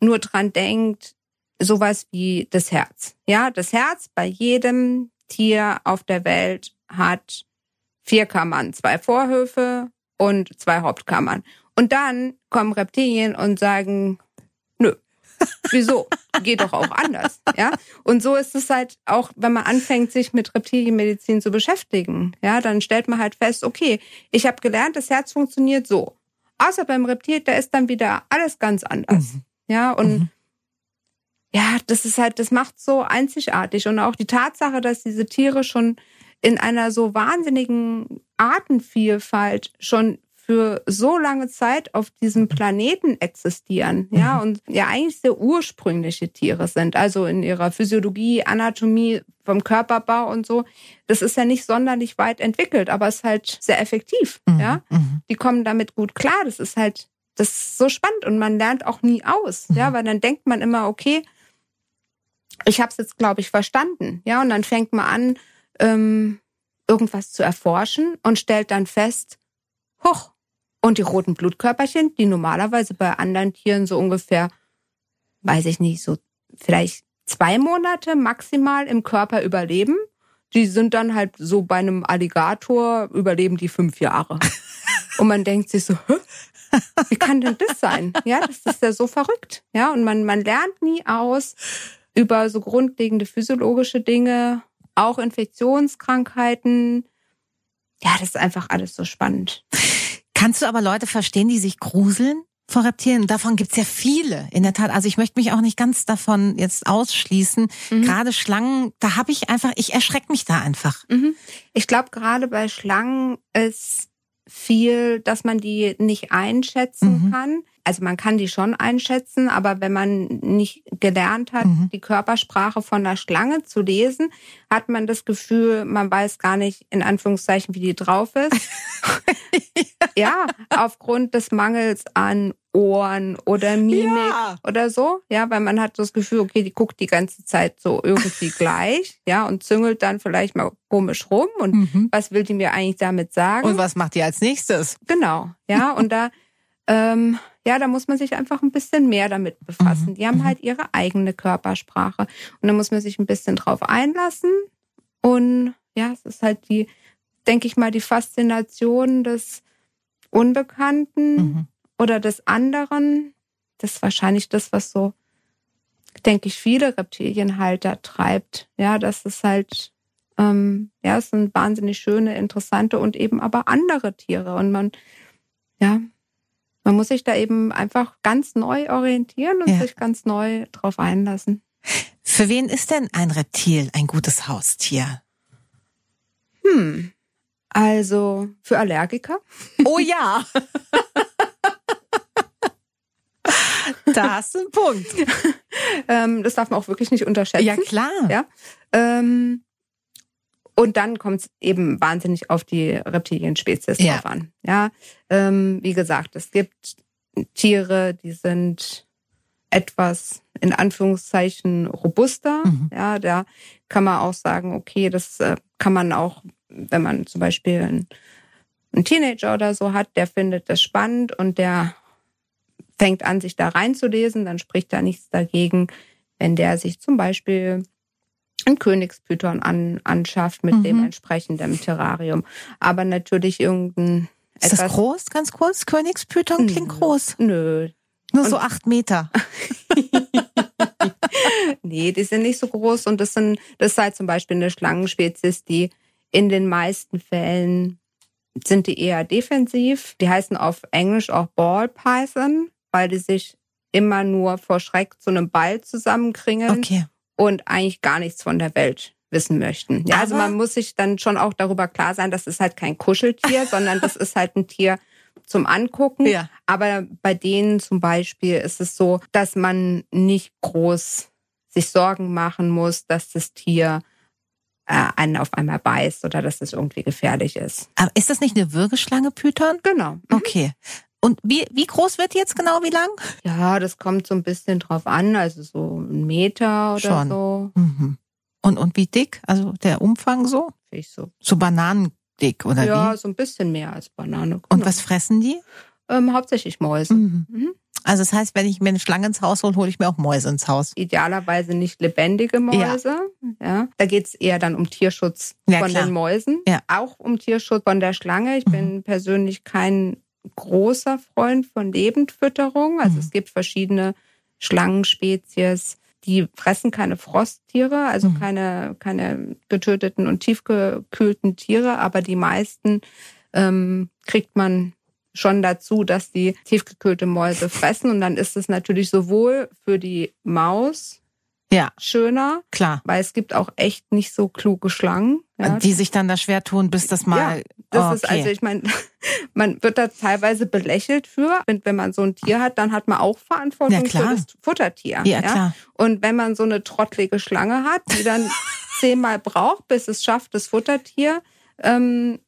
nur dran denkt, sowas wie das Herz. Ja, das Herz bei jedem Tier auf der Welt hat vier Kammern, zwei Vorhöfe und zwei Hauptkammern. Und dann kommen Reptilien und sagen, Wieso? Geht doch auch anders, ja? Und so ist es halt auch, wenn man anfängt, sich mit Reptilienmedizin zu beschäftigen, ja, dann stellt man halt fest, okay, ich habe gelernt, das Herz funktioniert so. Außer beim Reptil, da ist dann wieder alles ganz anders, mhm. ja, und mhm. Ja, das ist halt, das macht so einzigartig und auch die Tatsache, dass diese Tiere schon in einer so wahnsinnigen Artenvielfalt schon für so lange Zeit auf diesem Planeten existieren, ja, mhm. und ja eigentlich sehr ursprüngliche Tiere sind, also in ihrer Physiologie, Anatomie, vom Körperbau und so. Das ist ja nicht sonderlich weit entwickelt, aber ist halt sehr effektiv, mhm. ja. Mhm. Die kommen damit gut klar. Das ist halt, das ist so spannend und man lernt auch nie aus, mhm. ja, weil dann denkt man immer, okay, ich habe es jetzt, glaube ich, verstanden, ja, und dann fängt man an, ähm, irgendwas zu erforschen und stellt dann fest, hoch, und die roten Blutkörperchen, die normalerweise bei anderen Tieren so ungefähr, weiß ich nicht, so vielleicht zwei Monate maximal im Körper überleben, die sind dann halt so bei einem Alligator überleben die fünf Jahre. [laughs] Und man denkt sich so, Hä? wie kann denn das sein? Ja, das ist ja so verrückt. Ja, und man, man lernt nie aus über so grundlegende physiologische Dinge, auch Infektionskrankheiten. Ja, das ist einfach alles so spannend. Kannst du aber Leute verstehen, die sich gruseln? vor Reptilien. Davon gibt's ja viele, in der Tat. Also ich möchte mich auch nicht ganz davon jetzt ausschließen. Mhm. Gerade Schlangen, da habe ich einfach, ich erschrecke mich da einfach. Mhm. Ich glaube, gerade bei Schlangen ist viel, dass man die nicht einschätzen mhm. kann also man kann die schon einschätzen, aber wenn man nicht gelernt hat, mhm. die Körpersprache von der Schlange zu lesen, hat man das Gefühl, man weiß gar nicht in Anführungszeichen, wie die drauf ist. [laughs] ja, aufgrund des Mangels an Ohren oder Mimik ja. oder so. Ja, weil man hat das Gefühl, okay, die guckt die ganze Zeit so irgendwie [laughs] gleich, ja, und züngelt dann vielleicht mal komisch rum und mhm. was will die mir eigentlich damit sagen? Und was macht die als nächstes? Genau, ja, und da ähm, ja, da muss man sich einfach ein bisschen mehr damit befassen. Mhm. Die haben mhm. halt ihre eigene Körpersprache. Und da muss man sich ein bisschen drauf einlassen. Und ja, es ist halt die, denke ich mal, die Faszination des Unbekannten mhm. oder des anderen. Das ist wahrscheinlich das, was so, denke ich, viele Reptilienhalter treibt. Ja, das ist halt, ähm, ja, es sind wahnsinnig schöne, interessante und eben aber andere Tiere. Und man, ja, man muss sich da eben einfach ganz neu orientieren und ja. sich ganz neu drauf einlassen. Für wen ist denn ein Reptil ein gutes Haustier? Hm. Also für Allergiker. Oh ja. [laughs] da hast du einen Punkt. ähm, das darf man auch wirklich nicht unterschätzen. Ja, klar. Ja. Ähm, und dann kommt es eben wahnsinnig auf die Reptilienspezies ja. drauf an. Ja, ähm, wie gesagt, es gibt Tiere, die sind etwas in Anführungszeichen robuster. Mhm. Ja, da kann man auch sagen, okay, das äh, kann man auch, wenn man zum Beispiel einen, einen Teenager oder so hat, der findet das spannend und der fängt an, sich da reinzulesen, dann spricht da nichts dagegen, wenn der sich zum Beispiel ein Königspython an, anschafft mit mhm. dem entsprechenden Terrarium. Aber natürlich irgendein. Ist das groß, ganz kurz? Königspython klingt groß. Nö. Nur und so acht Meter. [laughs] nee, die sind nicht so groß und das sind, das halt zum Beispiel eine Schlangenspezies, die in den meisten Fällen sind die eher defensiv. Die heißen auf Englisch auch Ball Python, weil die sich immer nur vor Schreck zu einem Ball zusammenkringeln okay. Und eigentlich gar nichts von der Welt wissen möchten. Ja, also man muss sich dann schon auch darüber klar sein, das ist halt kein Kuscheltier, [laughs] sondern das ist halt ein Tier zum Angucken. Ja. Aber bei denen zum Beispiel ist es so, dass man nicht groß sich Sorgen machen muss, dass das Tier äh, einen auf einmal beißt oder dass es irgendwie gefährlich ist. Aber ist das nicht eine Würgeschlange, Python? Genau. Mhm. Okay. Und wie, wie groß wird die jetzt genau, wie lang? Ja, das kommt so ein bisschen drauf an, also so ein Meter oder Schon. so. Mhm. Und, und wie dick? Also der Umfang so? Ich so. So bananendick oder ja, wie? Ja, so ein bisschen mehr als Banane. Und was fressen die? Ähm, hauptsächlich Mäuse. Mhm. Mhm. Also das heißt, wenn ich mir eine Schlange ins Haus hole, hole ich mir auch Mäuse ins Haus. Idealerweise nicht lebendige Mäuse. Ja. ja. Da geht es eher dann um Tierschutz Ja, von klar. den Mäusen. Ja. Auch um Tierschutz von der Schlange. Ich Mhm. bin persönlich kein großer Freund von Lebendfütterung. Also Mhm. es gibt verschiedene Schlangenspezies, die fressen keine Frosttiere, also Mhm. keine, keine getöteten und tiefgekühlten Tiere, aber die meisten ähm, kriegt man schon dazu, dass die tiefgekühlte Mäuse fressen. Und dann ist es natürlich sowohl für die Maus Ja, schöner, klar. weil es gibt auch echt nicht so kluge Schlangen. Ja, Die sich dann da schwer tun, bis das mal. das oh, ist also, ich meine, [laughs] man wird da teilweise belächelt für. Und wenn man so ein Tier hat, dann hat man auch Verantwortung Ja, für das Futtertier. ja, klar. Und wenn man so eine trottlige Schlange hat, die dann [laughs] zehnmal braucht, bis es schafft, das Futtertier ähm,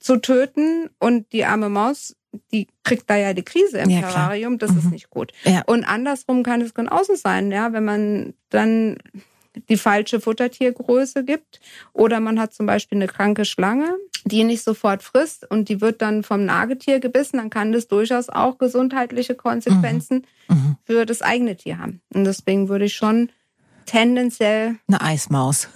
zu töten und die arme Maus, die kriegt da ja die Krise im Ja. Terrarium, das Mhm. ist nicht gut. Ja. Und andersrum kann es genauso sein, ja, wenn man dann die falsche Futtertiergröße gibt oder man hat zum Beispiel eine kranke Schlange, die nicht sofort frisst und die wird dann vom Nagetier gebissen, dann kann das durchaus auch gesundheitliche Konsequenzen Mhm. für das eigene Tier haben. Und deswegen würde ich schon tendenziell, Eine Eismaus.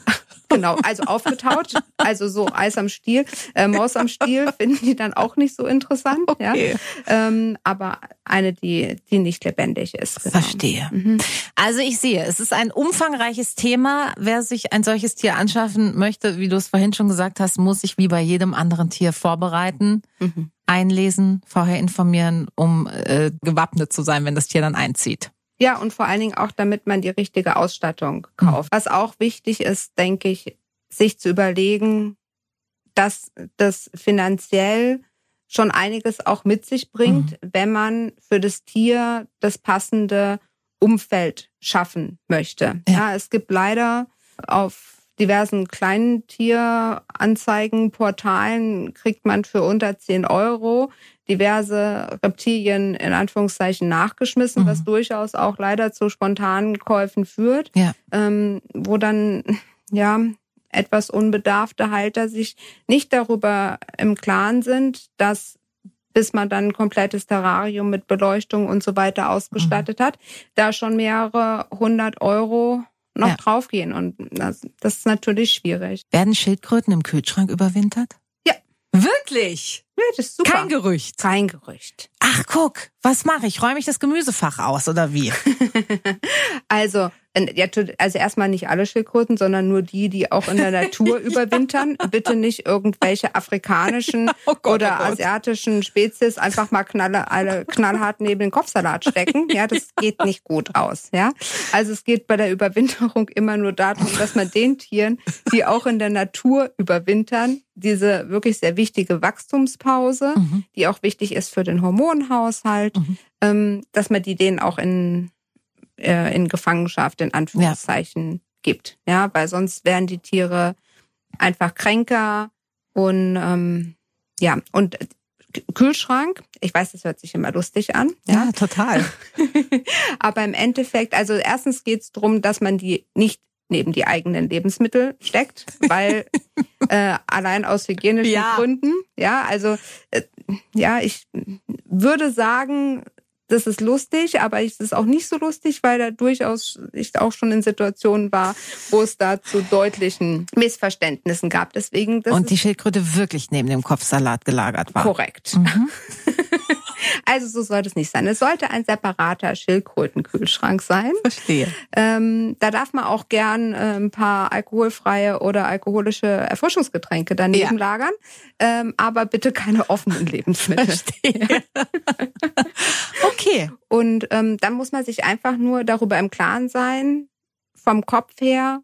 Genau, also [laughs] aufgetaut, also so Eis am Stiel, äh, Maus am Stiel finden die dann auch nicht so interessant. Okay. Ja? Ähm, aber eine, die, die nicht lebendig ist. Genau. Verstehe. Mhm. Also ich sehe, es ist ein umfangreiches Thema. Wer sich ein solches Tier anschaffen möchte, wie du es vorhin schon gesagt hast, muss sich wie bei jedem anderen Tier vorbereiten, Mhm. einlesen, vorher informieren, um äh, gewappnet zu sein, wenn das Tier dann einzieht. Ja, und vor allen Dingen auch, damit man die richtige Ausstattung kauft. Was auch wichtig ist, denke ich, sich zu überlegen, dass das finanziell schon einiges auch mit sich bringt, wenn man für das Tier das passende Umfeld schaffen möchte. Ja. Ja, es gibt leider auf diversen Kleintieranzeigenportalen kriegt man für unter 10 Euro diverse Reptilien in Anführungszeichen nachgeschmissen, Mhm. was durchaus auch leider zu spontanen Käufen führt, Ja. ähm, wo dann ja etwas unbedarfte Halter sich nicht darüber im Klaren sind, dass bis man dann ein komplettes Terrarium mit Beleuchtung und so weiter ausgestattet hat, da schon mehrere hundert Euro noch Ja. draufgehen. Und das, das ist natürlich schwierig. Werden Schildkröten im Kühlschrank überwintert? Ja. Wirklich? Ja, das ist super. Kein Gerücht. Kein Gerücht. Ach, guck, was mache ich? Räume ich das Gemüsefach aus oder wie? [laughs] Also, also erstmal nicht alle Schildkröten, sondern nur die, die auch in der [laughs] Natur überwintern. Bitte nicht irgendwelche afrikanischen [laughs] Oh Gott, oder oh asiatischen Spezies einfach mal knalle, alle knallhart neben den Kopfsalat stecken. Ja, das geht nicht gut aus. Ja, also es geht bei der Überwinterung immer nur darum, dass man den Tieren, die auch in der Natur überwintern, diese wirklich sehr wichtige Wachstumspause, Mhm. die auch wichtig ist für den Hormonhaushalt, Mhm. ähm, dass man die denen auch in äh, in Gefangenschaft in Anführungszeichen gibt. Ja, weil sonst werden die Tiere einfach kränker und ähm, ja, und Kühlschrank. Ich weiß, das hört sich immer lustig an. Ja, ja total. [laughs] Aber im Endeffekt, also erstens geht es darum, dass man die nicht neben die eigenen Lebensmittel steckt, weil [laughs] äh, allein aus hygienischen ja. Gründen, ja, also äh, ja, ich würde sagen, das ist lustig, aber es ist auch nicht so lustig, weil da durchaus ich auch schon in Situationen war, wo es da zu deutlichen Missverständnissen gab. Deswegen und die Schildkröte wirklich neben dem Kopfsalat gelagert war. Korrekt. Mhm. [laughs] Also so sollte es nicht sein. Es sollte ein separater Schildkrötenkühlschrank sein. Verstehe. Ähm, da darf man auch gern äh, ein paar alkoholfreie oder alkoholische Erfrischungsgetränke daneben ja. lagern, ähm, aber bitte keine offenen Lebensmittel. Verstehe. okay. Und ähm, dann muss man sich einfach nur darüber im Klaren sein, vom Kopf her,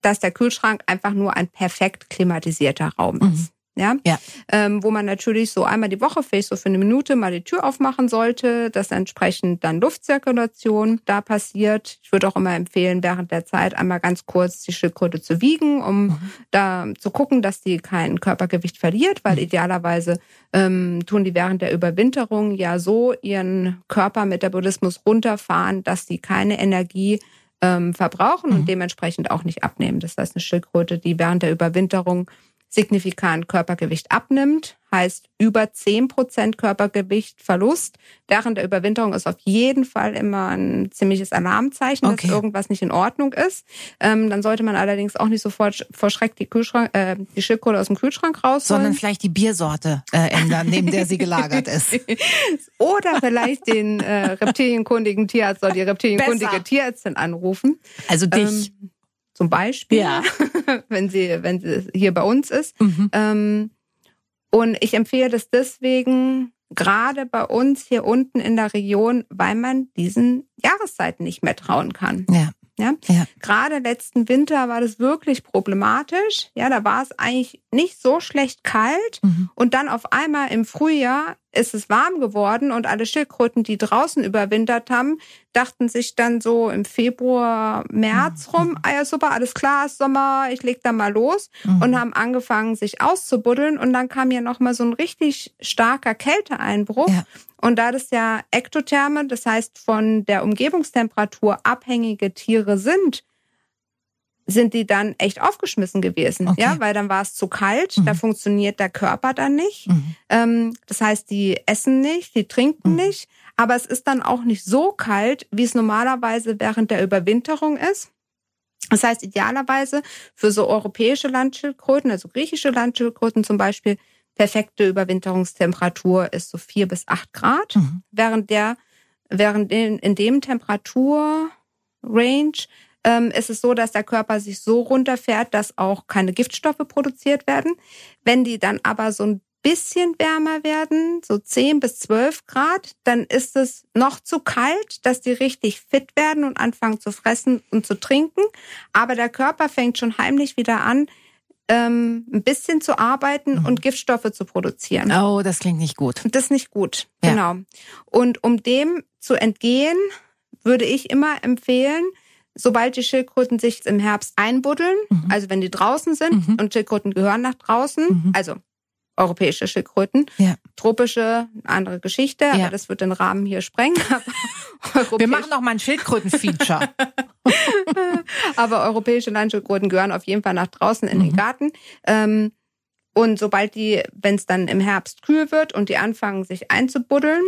dass der Kühlschrank einfach nur ein perfekt klimatisierter Raum ist. Mhm ja, ja. Ähm, wo man natürlich so einmal die Woche vielleicht so für eine Minute mal die Tür aufmachen sollte, dass entsprechend dann Luftzirkulation da passiert. Ich würde auch immer empfehlen, während der Zeit einmal ganz kurz die Schildkröte zu wiegen, um mhm. da zu gucken, dass die kein Körpergewicht verliert, weil mhm. idealerweise ähm, tun die während der Überwinterung ja so ihren Körpermetabolismus runterfahren, dass die keine Energie ähm, verbrauchen mhm. und dementsprechend auch nicht abnehmen. Das heißt, eine Schildkröte, die während der Überwinterung signifikant Körpergewicht abnimmt, heißt über zehn Prozent Körpergewicht Verlust. Während der Überwinterung ist auf jeden Fall immer ein ziemliches Alarmzeichen, okay. dass irgendwas nicht in Ordnung ist. Ähm, dann sollte man allerdings auch nicht sofort vor Schreck die, Kühlschrank, äh, die Schildkröte aus dem Kühlschrank raus. Sondern vielleicht die Biersorte äh, ändern, [laughs] neben der sie gelagert ist. Oder vielleicht den äh, reptilienkundigen Tierarzt oder die [laughs] reptilienkundige Tierärztin anrufen. Also dich. Ähm, zum Beispiel, ja. [laughs] wenn sie, wenn sie hier bei uns ist. Mhm. Ähm, und ich empfehle das deswegen gerade bei uns hier unten in der Region, weil man diesen Jahreszeiten nicht mehr trauen kann. Ja. Ja? ja. Gerade letzten Winter war das wirklich problematisch. Ja, da war es eigentlich nicht so schlecht kalt. Mhm. Und dann auf einmal im Frühjahr ist es warm geworden und alle Schildkröten, die draußen überwintert haben, dachten sich dann so im Februar, März mhm. rum, ah ja super, alles klar, ist Sommer, ich leg da mal los mhm. und haben angefangen, sich auszubuddeln und dann kam ja nochmal so ein richtig starker Kälteeinbruch. Ja. Und da das ja Ektotherme, das heißt von der Umgebungstemperatur abhängige Tiere sind, sind die dann echt aufgeschmissen gewesen, okay. ja, weil dann war es zu kalt, mhm. da funktioniert der Körper dann nicht. Mhm. Ähm, das heißt, die essen nicht, die trinken mhm. nicht, aber es ist dann auch nicht so kalt, wie es normalerweise während der Überwinterung ist. Das heißt, idealerweise für so europäische Landschildkröten, also griechische Landschildkröten zum Beispiel, perfekte Überwinterungstemperatur ist so vier bis acht Grad, mhm. während der, während in, in dem Temperaturrange ähm, ist es so, dass der Körper sich so runterfährt, dass auch keine Giftstoffe produziert werden. Wenn die dann aber so ein bisschen wärmer werden, so 10 bis 12 Grad, dann ist es noch zu kalt, dass die richtig fit werden und anfangen zu fressen und zu trinken. Aber der Körper fängt schon heimlich wieder an, ähm, ein bisschen zu arbeiten mhm. und Giftstoffe zu produzieren. Oh, das klingt nicht gut. Das ist nicht gut, ja. genau. Und um dem zu entgehen, würde ich immer empfehlen, sobald die Schildkröten sich im Herbst einbuddeln, mhm. also wenn die draußen sind mhm. und Schildkröten gehören nach draußen, mhm. also europäische Schildkröten, ja. tropische, andere Geschichte, ja. aber das wird den Rahmen hier sprengen. [laughs] Wir machen noch mal ein Schildkröten-Feature. [laughs] aber europäische Landschildkröten gehören auf jeden Fall nach draußen in den mhm. Garten. Ähm, und sobald die, wenn es dann im Herbst kühl wird und die anfangen sich einzubuddeln,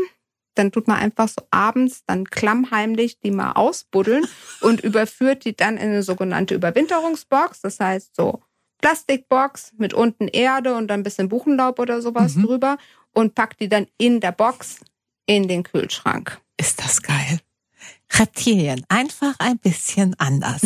dann tut man einfach so abends dann klammheimlich die mal ausbuddeln [laughs] und überführt die dann in eine sogenannte Überwinterungsbox. Das heißt so Plastikbox mit unten Erde und dann ein bisschen Buchenlaub oder sowas mhm. drüber und packt die dann in der Box in den Kühlschrank. Ist das geil. Reptilien. Einfach ein bisschen anders.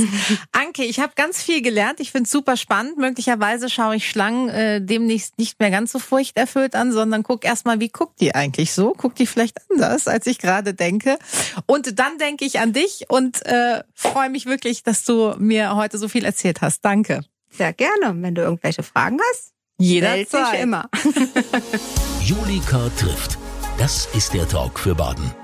Anke, ich habe ganz viel gelernt. Ich finde es super spannend. Möglicherweise schaue ich Schlangen äh, demnächst nicht mehr ganz so furchterfüllt an, sondern guck erstmal, wie guckt die eigentlich so? Guckt die vielleicht anders, als ich gerade denke? Und dann denke ich an dich und äh, freue mich wirklich, dass du mir heute so viel erzählt hast. Danke. Sehr gerne. Wenn du irgendwelche Fragen hast, jederzeit. immer. [laughs] Julika trifft. Das ist der Talk für Baden.